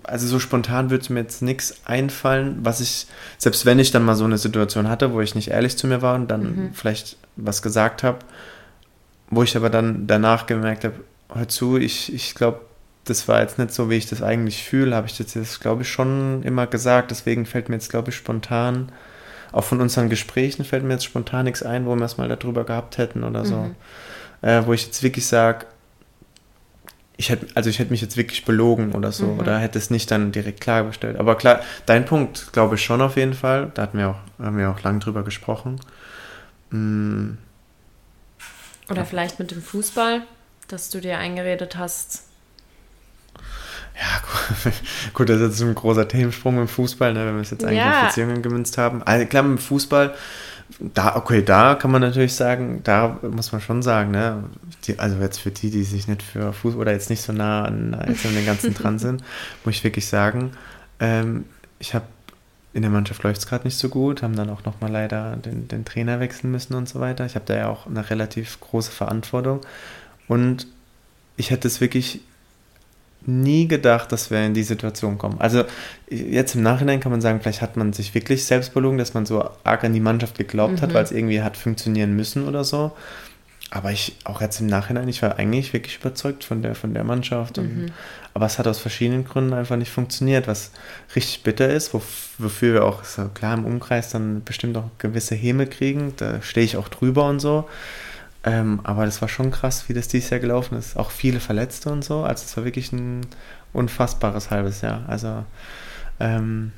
Speaker 1: also so spontan würde mir jetzt nichts einfallen, was ich, selbst wenn ich dann mal so eine Situation hatte, wo ich nicht ehrlich zu mir war und dann vielleicht was gesagt habe, wo ich aber dann danach gemerkt habe, hör zu, ich, ich glaube, das war jetzt nicht so, wie ich das eigentlich fühle, habe ich das jetzt, glaube ich, schon immer gesagt. Deswegen fällt mir jetzt, glaube ich, spontan, auch von unseren Gesprächen fällt mir jetzt spontan nichts ein, wo wir es mal darüber gehabt hätten oder so. Äh, wo ich jetzt wirklich sage, ich hätte, also ich hätte mich jetzt wirklich belogen oder so, oder hätte es nicht dann direkt klargestellt. Aber klar, dein Punkt, glaube ich schon auf jeden Fall. Da hatten wir auch, haben wir auch lang drüber gesprochen. Mm,
Speaker 2: Oder vielleicht mit dem Fußball, dass du dir eingeredet hast.
Speaker 1: Ja, gut, das ist jetzt ein großer Themensprung im Fußball, ne, wenn wir es jetzt eigentlich
Speaker 2: Ja.
Speaker 1: auf Beziehungen gemünzt haben. Also klar, im Fußball, da, okay, da kann man natürlich sagen, da muss man schon sagen, ne, die, also jetzt für die, die sich nicht für Fußball oder jetzt nicht so nah an, jetzt an den ganzen dran sind, muss ich wirklich sagen, ähm, ich habe in der Mannschaft läuft es gerade nicht so gut, haben dann auch nochmal leider den, den Trainer wechseln müssen und so weiter. Ich habe da ja auch eine relativ große Verantwortung und ich hätte es wirklich nie gedacht, dass wir in die Situation kommen. Also jetzt im Nachhinein kann man sagen, vielleicht hat man sich wirklich selbst belogen, dass man so arg an die Mannschaft geglaubt hat, weil es irgendwie hat funktionieren müssen oder so. Aber ich, auch jetzt im Nachhinein, ich war eigentlich wirklich überzeugt von der, von der Mannschaft. Und, Aber es hat aus verschiedenen Gründen einfach nicht funktioniert, was richtig bitter ist, wof- wofür wir auch, ja klar, im Umkreis dann bestimmt auch gewisse Häme kriegen. Da stehe ich auch drüber und so. Ähm, aber das war schon krass, wie das dieses Jahr gelaufen ist. Auch viele Verletzte und so. Also es war wirklich ein unfassbares halbes Jahr. Also ähm,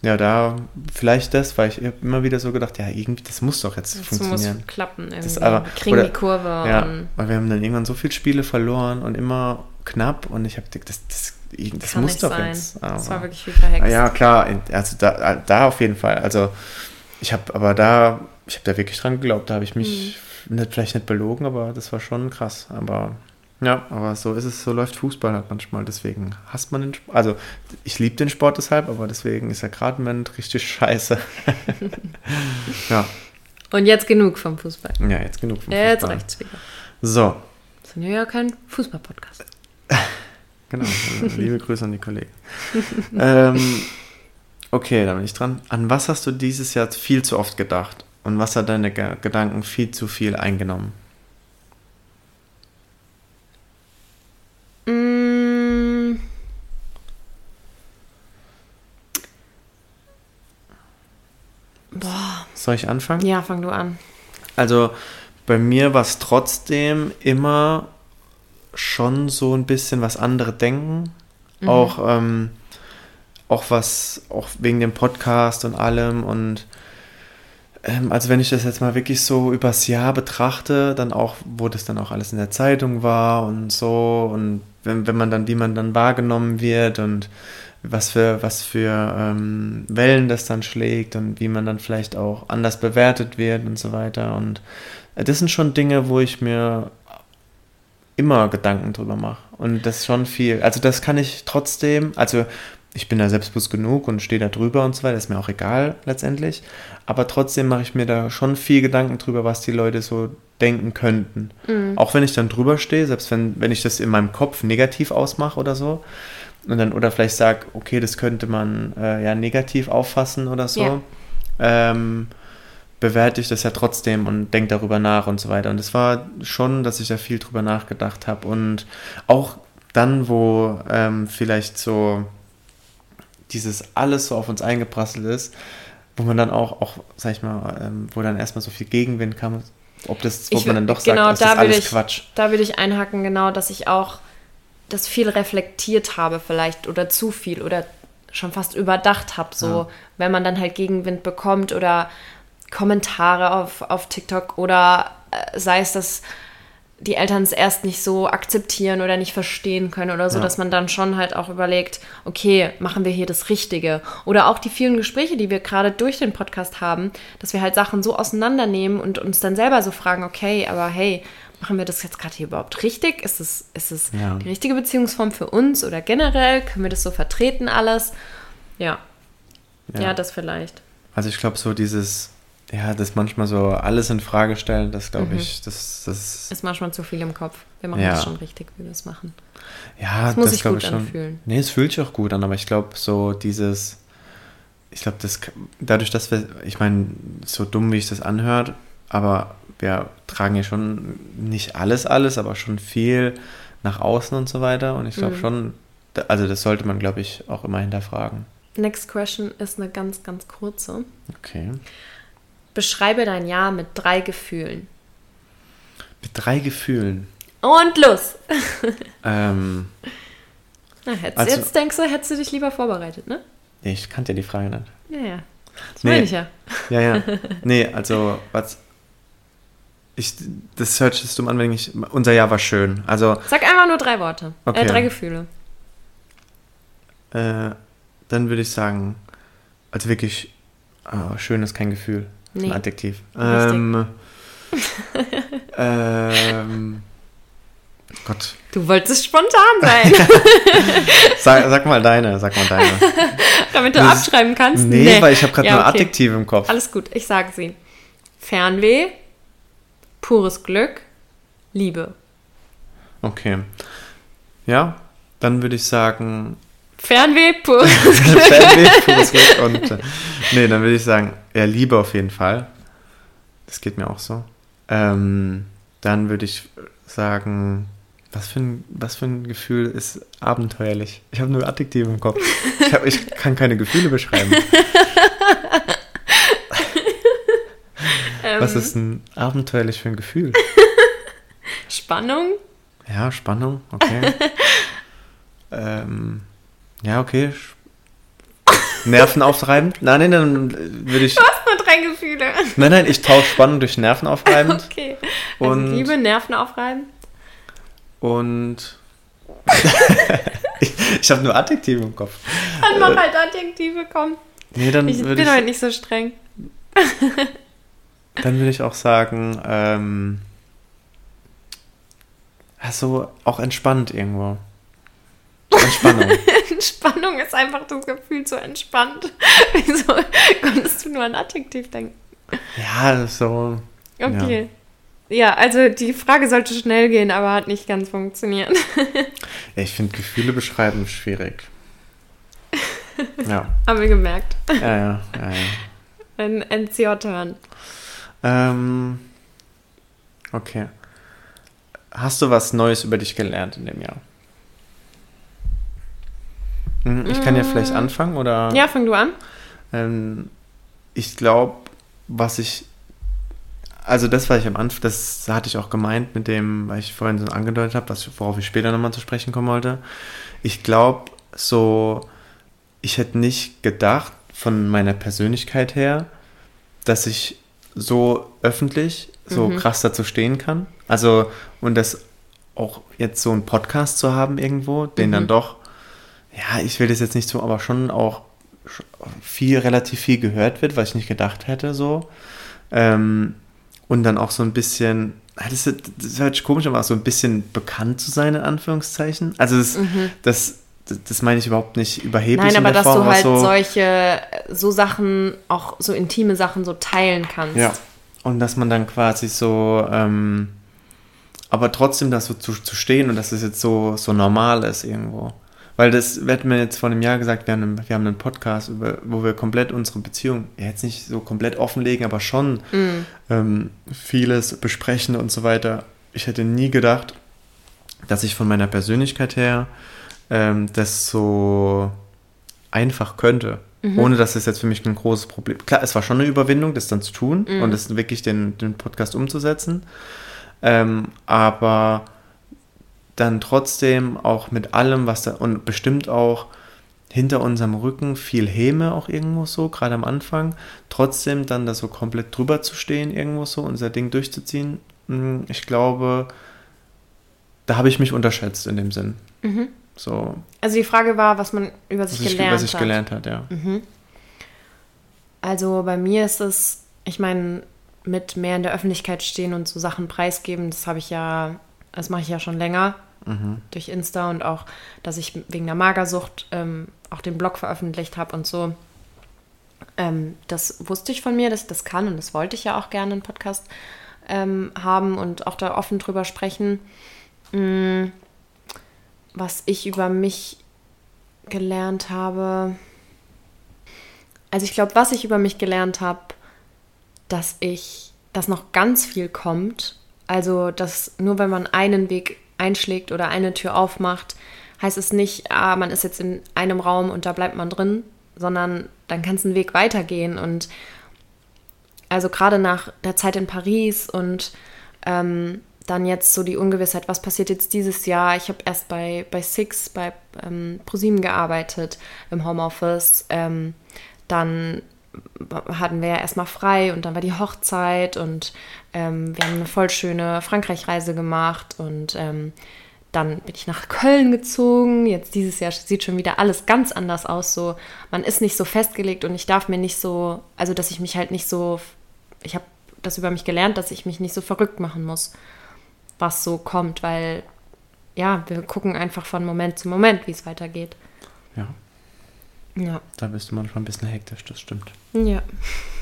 Speaker 1: ja, da vielleicht das, weil ich immer wieder so gedacht, ja, irgendwie, das muss doch jetzt
Speaker 2: Das
Speaker 1: funktionieren.
Speaker 2: muss klappen. Irgendwie.
Speaker 1: Das aber-
Speaker 2: wir kriegen
Speaker 1: oder-
Speaker 2: die Kurve.
Speaker 1: Ja, weil wir haben dann irgendwann so viele Spiele verloren und immer knapp und ich habe gedacht, das, das, das muss doch
Speaker 2: sein.
Speaker 1: jetzt.
Speaker 2: das
Speaker 1: aber-
Speaker 2: war wirklich wie verhext.
Speaker 1: Ja, klar, also da, da auf jeden Fall. Also ich habe aber da, ich habe da wirklich dran geglaubt, da habe ich mich
Speaker 2: Mhm.
Speaker 1: nicht, vielleicht nicht belogen, aber das war schon krass. Aber ja, aber so ist es, so läuft Fußball halt manchmal. Deswegen hasst man den Sport. Also ich liebe den Sport deshalb, aber deswegen ist er gerade im Moment richtig scheiße. ja,
Speaker 2: Und jetzt genug vom Fußball.
Speaker 1: ja, jetzt genug vom
Speaker 2: Jetzt
Speaker 1: Fußball.
Speaker 2: reicht's wieder.
Speaker 1: So,
Speaker 2: Wir sind ja kein Fußball-Podcast.
Speaker 1: Genau, liebe Grüße an die Kollegen. ähm, okay, dann bin ich dran. An was hast du dieses Jahr viel zu oft gedacht? Und was hat deine Ge Gedanken viel zu viel eingenommen?
Speaker 2: Mm. Boah.
Speaker 1: Soll ich anfangen?
Speaker 2: Ja, fang du an.
Speaker 1: Also bei mir war es trotzdem immer schon so ein bisschen, was andere denken. Auch, ähm, auch was, auch wegen dem Podcast und allem und Ähm, also wenn ich das jetzt mal wirklich so übers Jahr betrachte, dann auch, wo das dann auch alles in der Zeitung war und so und wenn, wenn man dann, wie man dann wahrgenommen wird und was für, was für ähm, Wellen das dann schlägt und wie man dann vielleicht auch anders bewertet wird und so weiter. Und äh, das sind schon Dinge, wo ich mir immer Gedanken drüber mache. Und das ist schon viel. Also das kann ich trotzdem, also ich bin da selbstbewusst genug und stehe da drüber und so weiter, ist mir auch egal letztendlich. Aber trotzdem mache ich mir da schon viel Gedanken drüber, was die Leute so denken könnten. Mhm. Auch wenn ich dann drüber stehe, selbst wenn, wenn ich das in meinem Kopf negativ ausmache oder so. Und dann, oder vielleicht sage, okay, das könnte man äh, ja negativ auffassen oder so. Ja. Ähm, bewerte ich das ja trotzdem und denke darüber nach und so weiter. Und es war schon, dass ich da viel drüber nachgedacht habe. Und auch dann, wo ähm, vielleicht so dieses alles so auf uns eingeprasselt ist, wo man dann auch, auch sag ich mal, ähm, wo dann erstmal so viel Gegenwind kam, ob das, wo ich, man dann doch
Speaker 2: genau,
Speaker 1: sagt, das ist alles
Speaker 2: ich,
Speaker 1: Quatsch.
Speaker 2: Da würde ich einhaken, genau, dass ich auch das viel reflektiert habe vielleicht oder zu viel oder schon fast überdacht habe, so ja. wenn man dann halt Gegenwind bekommt oder Kommentare auf, auf TikTok oder äh, sei es, dass die Eltern es erst nicht so akzeptieren oder nicht verstehen können oder so, ja. dass man dann schon halt auch überlegt, okay, machen wir hier das Richtige? Oder auch die vielen Gespräche, die wir gerade durch den Podcast haben, dass wir halt Sachen so auseinandernehmen und uns dann selber so fragen, okay, aber hey, machen wir das jetzt gerade hier überhaupt richtig? Ist es, ist es ja. die richtige Beziehungsform für uns oder generell? Können wir das so vertreten alles? Ja. Ja, ja das vielleicht.
Speaker 1: Also ich glaube, so dieses ja, das manchmal so alles in Frage stellen, das glaube mhm. ich, das, das
Speaker 2: ist manchmal zu viel im Kopf. Wir machen ja. das schon richtig, wie wir es machen.
Speaker 1: Ja, das muss das sich gut ich anfühlen. Nee, es fühlt sich auch gut an, aber ich glaube, so dieses, ich glaube, das dadurch, dass wir, ich meine, so dumm wie ich das anhört, aber wir tragen ja schon nicht alles, alles, aber schon viel nach außen und so weiter. Und ich glaube mhm. schon, also das sollte man, glaube ich, auch immer hinterfragen.
Speaker 2: Next question ist eine ganz, ganz kurze.
Speaker 1: Okay.
Speaker 2: Beschreibe dein Jahr mit drei Gefühlen.
Speaker 1: Mit drei Gefühlen.
Speaker 2: Und los!
Speaker 1: ähm,
Speaker 2: Na, also, jetzt denkst du, hättest du dich lieber vorbereitet, ne?
Speaker 1: Nee, ich kannte ja die Frage nicht.
Speaker 2: Ja, ja. Das nee. meine ich ja.
Speaker 1: Ja, ja. Nee, also, was. Ich, das hört sich dumm an, wenn ich. Unser Jahr war schön. Also.
Speaker 2: Sag einfach nur drei Worte. Äh, okay. Äh, drei Gefühle.
Speaker 1: Äh, dann würde ich sagen, also wirklich, oh, schön ist kein Gefühl. Nee. Ein Adjektiv. Ähm, ähm, Gott.
Speaker 2: Du wolltest spontan sein.
Speaker 1: sag, sag, mal deine, sag mal deine.
Speaker 2: Damit du das, abschreiben kannst?
Speaker 1: Nee, nee. weil ich habe gerade ja, nur okay. Adjektive im Kopf.
Speaker 2: Alles gut, ich sage sie. Fernweh, pures Glück, Liebe.
Speaker 1: Okay. Ja, dann würde ich sagen
Speaker 2: Fernweh, pures Glück.
Speaker 1: Fernweh, pures Glück. Und, äh, nee, dann würde ich sagen, ja, Liebe auf jeden Fall. Das geht mir auch so. Ähm, dann würde ich sagen, was für, ein, was für ein Gefühl ist abenteuerlich? Ich habe nur Adjektive im Kopf. Ich, hab, ich kann keine Gefühle beschreiben. was ist ein abenteuerlich für ein Gefühl?
Speaker 2: Spannung?
Speaker 1: Ja, Spannung, okay. ähm, ja, okay. Nervenaufreibend? Nein, nein, dann würde ich.
Speaker 2: Du hast nur drei Gefühle.
Speaker 1: Nein, nein, ich tausche Spannung durch nervenaufreibend.
Speaker 2: Okay. Also und Liebe, nervenaufreibend.
Speaker 1: Und. ich ich habe nur Adjektive im Kopf.
Speaker 2: Dann mach halt Adjektive, komm.
Speaker 1: Nee, dann
Speaker 2: ich bin ich, heute nicht so streng.
Speaker 1: dann würde ich auch sagen, ähm, also auch entspannt irgendwo. Entspannung.
Speaker 2: Entspannung ist einfach das Gefühl so entspannt. Wieso konntest du nur an Adjektiv denken?
Speaker 1: Ja, so.
Speaker 2: Okay. Ja. ja. also die Frage sollte schnell gehen, aber hat nicht ganz funktioniert.
Speaker 1: ja, ich finde Gefühle beschreiben schwierig.
Speaker 2: Ja. Haben wir gemerkt.
Speaker 1: Ja, ja, ja. ja.
Speaker 2: Ein NCO-Turn.
Speaker 1: Ähm, okay. Hast du was Neues über dich gelernt in dem Jahr? Hm, ich kann ja vielleicht mm. anfangen, oder?
Speaker 2: Ja, fang du an.
Speaker 1: Ähm, ich glaube, was ich. Also, das, was ich am Anfang, das hatte ich auch gemeint mit dem, was ich vorhin so angedeutet habe, worauf ich später nochmal zu sprechen kommen wollte. Ich glaube, so, ich hätte nicht gedacht, von meiner Persönlichkeit her, dass ich so öffentlich, so krass dazu stehen kann. Also, und das auch jetzt so einen Podcast zu haben irgendwo, den dann doch, ja, ich will das jetzt nicht so, aber schon auch viel, relativ viel gehört wird, was ich nicht gedacht hätte, so. Ähm, und dann auch so ein bisschen, das, ist- das hört sich komisch, an, aber auch so ein bisschen bekannt zu sein, in Anführungszeichen. Also das, das, das, das meine ich überhaupt nicht überheblich
Speaker 2: Nein,
Speaker 1: in
Speaker 2: aber dass
Speaker 1: Form,
Speaker 2: du halt
Speaker 1: so,
Speaker 2: solche, so Sachen, auch so intime Sachen so teilen kannst.
Speaker 1: Ja. Und dass man dann quasi so, ähm, aber trotzdem das so zu, zu stehen und dass es jetzt so, so normal ist irgendwo. Weil das wird mir jetzt vor einem Jahr gesagt, wir haben einen, wir haben einen Podcast, über, wo wir komplett unsere Beziehung, ja, jetzt nicht so komplett offenlegen, aber schon ähm, vieles besprechen und so weiter. Ich hätte nie gedacht, dass ich von meiner Persönlichkeit her ähm, das so einfach könnte. Ohne dass es jetzt für mich ein großes Problem. Klar, es war schon eine Überwindung, das dann zu tun und das wirklich den, den Podcast umzusetzen. Ähm, aber dann trotzdem auch mit allem, was da und bestimmt auch hinter unserem Rücken viel Häme auch irgendwo so, gerade am Anfang, trotzdem dann da so komplett drüber zu stehen, irgendwo so, unser Ding durchzuziehen. mm, Ich glaube, da habe ich mich unterschätzt in dem Sinn. So,
Speaker 2: Also die Frage war, was man über sich
Speaker 1: ich,
Speaker 2: gelernt
Speaker 1: was ich
Speaker 2: hat.
Speaker 1: gelernt hat, ja.
Speaker 2: Also bei mir ist es, ich meine, mit mehr in der Öffentlichkeit stehen und so Sachen preisgeben, das habe ich ja, das mache ich ja schon länger durch Insta und auch, dass ich wegen der Magersucht ähm, auch den Blog veröffentlicht habe und so. Ähm, das wusste ich von mir, dass ich das kann und das wollte ich ja auch gerne einen Podcast ähm, haben und auch da offen drüber sprechen. Mm, was ich über mich gelernt habe. Also ich glaube, was ich über mich gelernt habe, dass ich, dass noch ganz viel kommt. Also, dass nur wenn man einen Weg einschlägt oder eine Tür aufmacht, heißt es nicht, ah, man ist jetzt in einem Raum und da bleibt man drin, sondern dann kann es einen Weg weitergehen. Und also gerade nach der Zeit in Paris und ähm, dann jetzt so die Ungewissheit, was passiert jetzt dieses Jahr? Ich habe erst bei, bei Six, bei ähm, ProSieben gearbeitet im Homeoffice. Ähm, dann hatten wir ja erstmal frei und dann war die Hochzeit und ähm, wir haben eine voll schöne Frankreich-Reise gemacht und ähm, dann bin ich nach Köln gezogen. Jetzt dieses Jahr sieht schon wieder alles ganz anders aus. So, man ist nicht so festgelegt und ich darf mir nicht so, also dass ich mich halt nicht so, ich habe das über mich gelernt, dass ich mich nicht so verrückt machen muss, was so kommt, weil ja, wir gucken einfach von Moment zu Moment, wie es weitergeht.
Speaker 1: Ja,
Speaker 2: Ja.
Speaker 1: da bist du manchmal ein bisschen hektisch, das stimmt.
Speaker 2: Ja.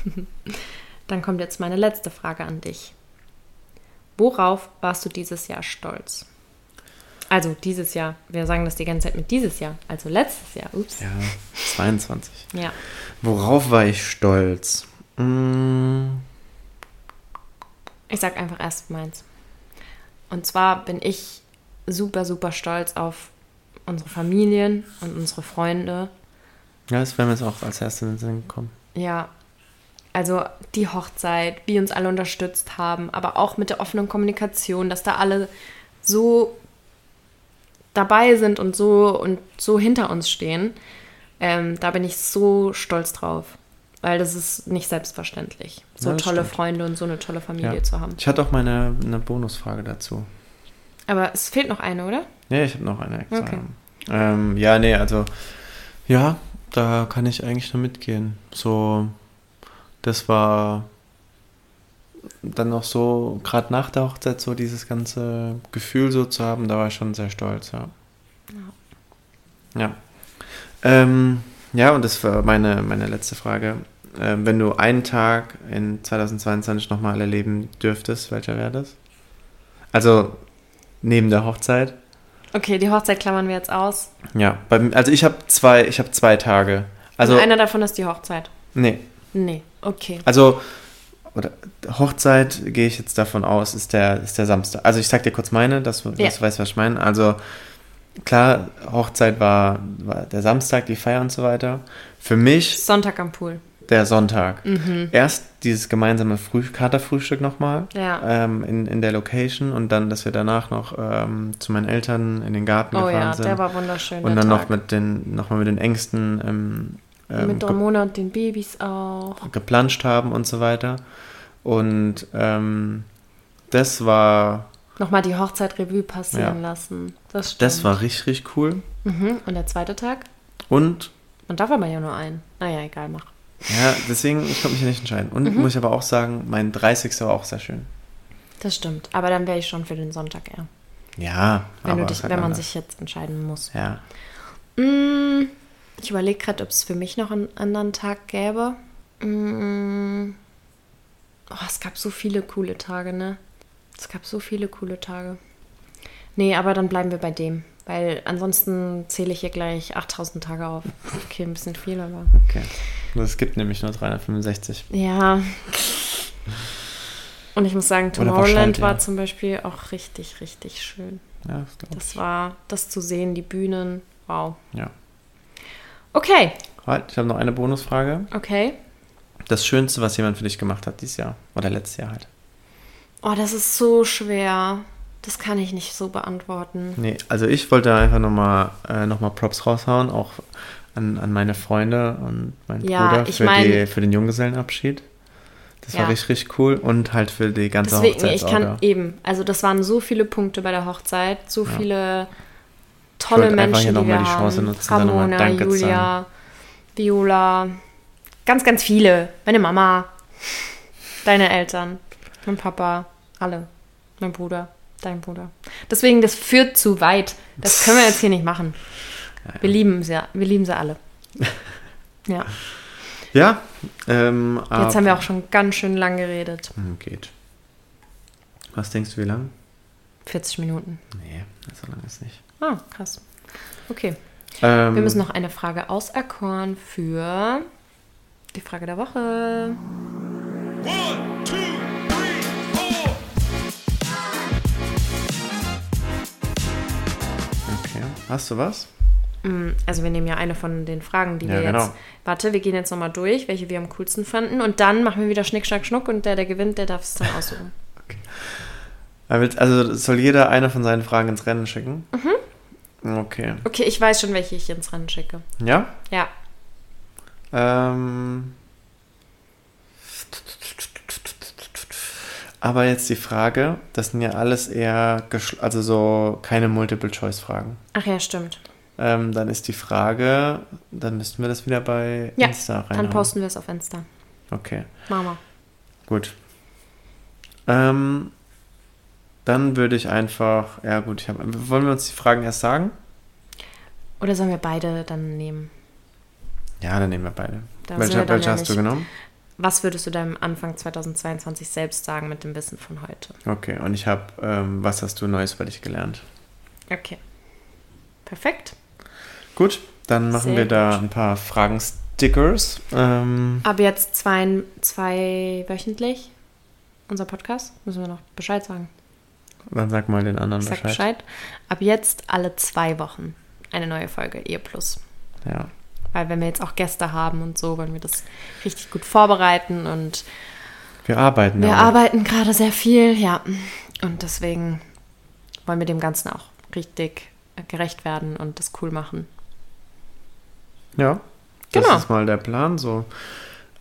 Speaker 2: Dann kommt jetzt meine letzte Frage an dich. Worauf warst du dieses Jahr stolz? Also dieses Jahr, wir sagen das die ganze Zeit mit dieses Jahr, also letztes Jahr, ups.
Speaker 1: Ja, 22.
Speaker 2: Ja.
Speaker 1: Worauf war ich stolz? Mm,
Speaker 2: Ich sag einfach erst meins. Und zwar bin ich super, super stolz auf unsere Familien und unsere Freunde.
Speaker 1: Ja, das wäre mir jetzt auch als erstes in den Sinn gekommen.
Speaker 2: Ja, also die Hochzeit, wie uns alle unterstützt haben, aber auch mit der offenen Kommunikation, dass da alle so dabei sind und so und so hinter uns stehen. Ähm, da bin ich so stolz drauf, weil das ist nicht selbstverständlich, so
Speaker 1: Ja,
Speaker 2: tolle
Speaker 1: stimmt.
Speaker 2: Freunde und so eine tolle Familie
Speaker 1: Ja.
Speaker 2: zu haben.
Speaker 1: Ich hatte auch meine eine Bonusfrage dazu.
Speaker 2: Aber es fehlt noch eine, oder?
Speaker 1: Ja, ich habe noch eine extra.
Speaker 2: Okay.
Speaker 1: Ähm, ja, nee, also ja, da kann ich eigentlich nur mitgehen. So, das war dann noch so, gerade nach der Hochzeit, so dieses ganze Gefühl so zu haben, da war ich schon sehr stolz, ja. Ja. Ähm, ja, und das war meine, meine letzte Frage. Ähm, wenn du einen Tag in 2022 nochmal erleben dürftest, welcher wäre das? Also neben der Hochzeit?
Speaker 2: Okay, die Hochzeit klammern wir jetzt aus.
Speaker 1: Ja, bei, also ich habe zwei, ich habe zwei Tage. Also,
Speaker 2: Also einer davon ist die Hochzeit.
Speaker 1: nee,
Speaker 2: Nee, okay.
Speaker 1: also oder Hochzeit gehe ich jetzt davon aus, ist der, ist der Samstag. Also ich sag dir kurz meine, dass, du- dass
Speaker 2: Ja.
Speaker 1: du weißt, was ich meine. Also klar, Hochzeit war, war der Samstag, die Feier und so weiter. Für mich
Speaker 2: Sonntag am Pool.
Speaker 1: Der Sonntag.
Speaker 2: Mhm.
Speaker 1: Erst dieses gemeinsame Früh Katerfrühstück nochmal
Speaker 2: Ja.
Speaker 1: ähm, in, in der Location und dann, dass wir danach noch ähm, zu meinen Eltern in den Garten
Speaker 2: Oh
Speaker 1: gefahren
Speaker 2: ja,
Speaker 1: sind.
Speaker 2: der war wunderschön.
Speaker 1: und dann noch
Speaker 2: Tag.
Speaker 1: mit den, nochmal mit den Ängsten ähm, ähm,
Speaker 2: mit Ramona und den Babys auch.
Speaker 1: geplanscht haben und so weiter. Und ähm, das war,
Speaker 2: Nochmal die Hochzeit Revue passieren
Speaker 1: Ja.
Speaker 2: lassen. Das stimmt.
Speaker 1: das war richtig, richtig cool.
Speaker 2: Mhm. Und der zweite Tag?
Speaker 1: Und
Speaker 2: Man darf aber ja nur einen. Naja, egal, mach.
Speaker 1: Ja, deswegen, ich konnte mich nicht entscheiden. Und
Speaker 2: Mhm.
Speaker 1: muss ich aber auch sagen, mein 30. war auch sehr schön.
Speaker 2: Das stimmt. Aber dann wäre ich schon für den Sonntag eher.
Speaker 1: Ja,
Speaker 2: Wenn,
Speaker 1: aber
Speaker 2: dich,
Speaker 1: halt
Speaker 2: wenn man
Speaker 1: anders.
Speaker 2: sich jetzt entscheiden muss.
Speaker 1: Ja,
Speaker 2: Mm, Ich überlege gerade, ob es für mich noch einen anderen Tag gäbe. Mm, Oh, es gab so viele coole Tage, ne? Es gab so viele coole Tage. Nee, aber dann bleiben wir bei dem. Weil ansonsten zähle ich hier gleich 8000 Tage auf. Okay, ein bisschen viel, aber.
Speaker 1: okay. Es gibt nämlich nur 365.
Speaker 2: Ja. Und ich muss sagen, Tomorrowland war
Speaker 1: ja.
Speaker 2: zum Beispiel auch richtig, richtig schön.
Speaker 1: Ja, das glaube
Speaker 2: Das
Speaker 1: ich.
Speaker 2: war, das zu sehen, die Bühnen. Wow.
Speaker 1: Ja.
Speaker 2: Okay,
Speaker 1: Halt, ich habe noch eine Bonusfrage.
Speaker 2: okay.
Speaker 1: Das Schönste, was jemand für dich gemacht hat dieses Jahr. Oder letztes Jahr halt.
Speaker 2: Oh, das ist so schwer. Das kann ich nicht so beantworten.
Speaker 1: Nee, also ich wollte einfach nochmal äh, noch mal Props raushauen, auch an, an meine Freunde und meinen
Speaker 2: Ja,
Speaker 1: Bruder
Speaker 2: ich
Speaker 1: für,
Speaker 2: mein-
Speaker 1: die, für den Junggesellenabschied. Das
Speaker 2: Ja.
Speaker 1: war richtig, richtig cool und halt für die ganze
Speaker 2: Deswegen, ich
Speaker 1: Hochzeitsorga.
Speaker 2: kann eben, also das waren so viele Punkte bei der Hochzeit, so
Speaker 1: Ja.
Speaker 2: viele tolle
Speaker 1: wollte einfach hier
Speaker 2: Menschen, die wir
Speaker 1: die Chance
Speaker 2: haben.
Speaker 1: nutzen,
Speaker 2: Ramona,
Speaker 1: Danke
Speaker 2: Julia, Viola, ganz, ganz viele. Meine Mama, deine Eltern, mein Papa, alle. Mein Bruder, dein Bruder. Deswegen, das führt zu weit. Das können wir jetzt hier nicht machen. Wir lieben sie, wir lieben sie alle. Ja,
Speaker 1: Ja, ähm,
Speaker 2: jetzt haben wir auch schon ganz schön lang geredet.
Speaker 1: Hm, Geht. Was denkst du, wie lang?
Speaker 2: 40 Minuten.
Speaker 1: Nee, so lange ist nicht.
Speaker 2: Ah, krass. Okay.
Speaker 1: Ähm,
Speaker 2: Wir müssen noch eine Frage auserkoren für die Frage der Woche.
Speaker 4: One, two,
Speaker 1: Hast du was?
Speaker 2: Mm, Also wir nehmen ja eine von den Fragen, die
Speaker 1: Ja,
Speaker 2: wir
Speaker 1: genau.
Speaker 2: jetzt... Warte, wir gehen jetzt nochmal durch, welche wir am coolsten fanden. Und dann machen wir wieder Schnick, Schnack, Schnuck und der, der gewinnt, der darf es dann aussuchen.
Speaker 1: Will- Also soll jeder eine von seinen Fragen ins Rennen schicken? Mhm. Okay.
Speaker 2: Okay, ich weiß schon, welche ich ins Rennen schicke.
Speaker 1: Ja?
Speaker 2: Ja.
Speaker 1: Ähm, aber jetzt die Frage, das sind ja alles eher, also so keine Multiple-Choice-Fragen.
Speaker 2: Ach ja, stimmt.
Speaker 1: Ähm, dann ist die Frage, dann müssten wir das wieder bei
Speaker 2: Ja,
Speaker 1: Insta rein.
Speaker 2: dann posten wir es auf Insta.
Speaker 1: Okay,
Speaker 2: Mama.
Speaker 1: gut. Ähm, dann würde ich einfach, ja gut, ich hab, wollen wir uns die Fragen erst sagen?
Speaker 2: Oder sollen wir beide dann nehmen?
Speaker 1: Ja, dann nehmen wir beide.
Speaker 2: Da
Speaker 1: welche
Speaker 2: wir
Speaker 1: welche hast du genommen?
Speaker 2: Was würdest du deinem Anfang 2022 selbst sagen mit dem Wissen von heute?
Speaker 1: Okay, und ich habe, ähm, was hast du Neues über dich gelernt?
Speaker 2: Okay. Perfekt.
Speaker 1: Gut, dann machen
Speaker 2: Sehr
Speaker 1: wir da
Speaker 2: gut.
Speaker 1: ein paar Fragen-Stickers. Ähm,
Speaker 2: Ab jetzt zwei, zwei wöchentlich unser Podcast. Müssen wir noch Bescheid sagen.
Speaker 1: dann sag mal den anderen
Speaker 2: Ich sag
Speaker 1: Bescheid.
Speaker 2: Bescheid. Ab jetzt alle zwei Wochen eine neue Folge, Ehe Plus.
Speaker 1: Ja.
Speaker 2: Weil wenn wir jetzt auch Gäste haben und so, wollen wir das richtig gut vorbereiten und
Speaker 1: Wir arbeiten
Speaker 2: wir
Speaker 1: aber.
Speaker 2: arbeiten gerade sehr viel, ja. Und deswegen wollen wir dem Ganzen auch richtig gerecht werden und das cool machen.
Speaker 1: Ja, das
Speaker 2: Genau.
Speaker 1: ist mal der Plan. So.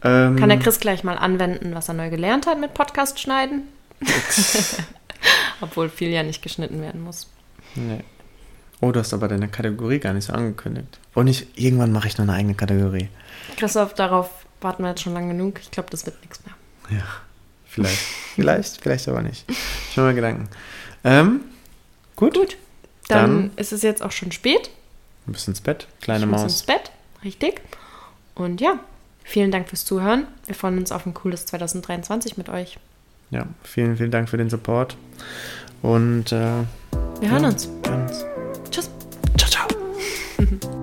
Speaker 1: Ähm,
Speaker 2: Kann der Chris gleich mal anwenden, was er neu gelernt hat mit Podcast schneiden? Obwohl viel ja nicht geschnitten werden muss.
Speaker 1: Nee. Oh, du hast aber deine Kategorie gar nicht so angekündigt. Und ich, irgendwann mache ich noch eine eigene Kategorie.
Speaker 2: Christoph, darauf warten wir jetzt schon lange genug. Ich glaube, das wird nichts mehr.
Speaker 1: Ja, vielleicht. vielleicht, vielleicht aber nicht. Ich mache mir Gedanken. Ähm, gut.
Speaker 2: Gut. Dann,
Speaker 1: Dann-
Speaker 2: ist es jetzt auch schon spät.
Speaker 1: Du bist ins Bett, kleine
Speaker 2: ich muss
Speaker 1: Maus.
Speaker 2: ins Bett. Richtig. Und ja, vielen Dank fürs Zuhören. Wir freuen uns auf ein cooles 2023 mit euch.
Speaker 1: Ja, vielen, vielen Dank für den Support. Und äh,
Speaker 2: Wir hören
Speaker 1: ja,
Speaker 2: uns.
Speaker 1: wir hören uns. Mm-hmm.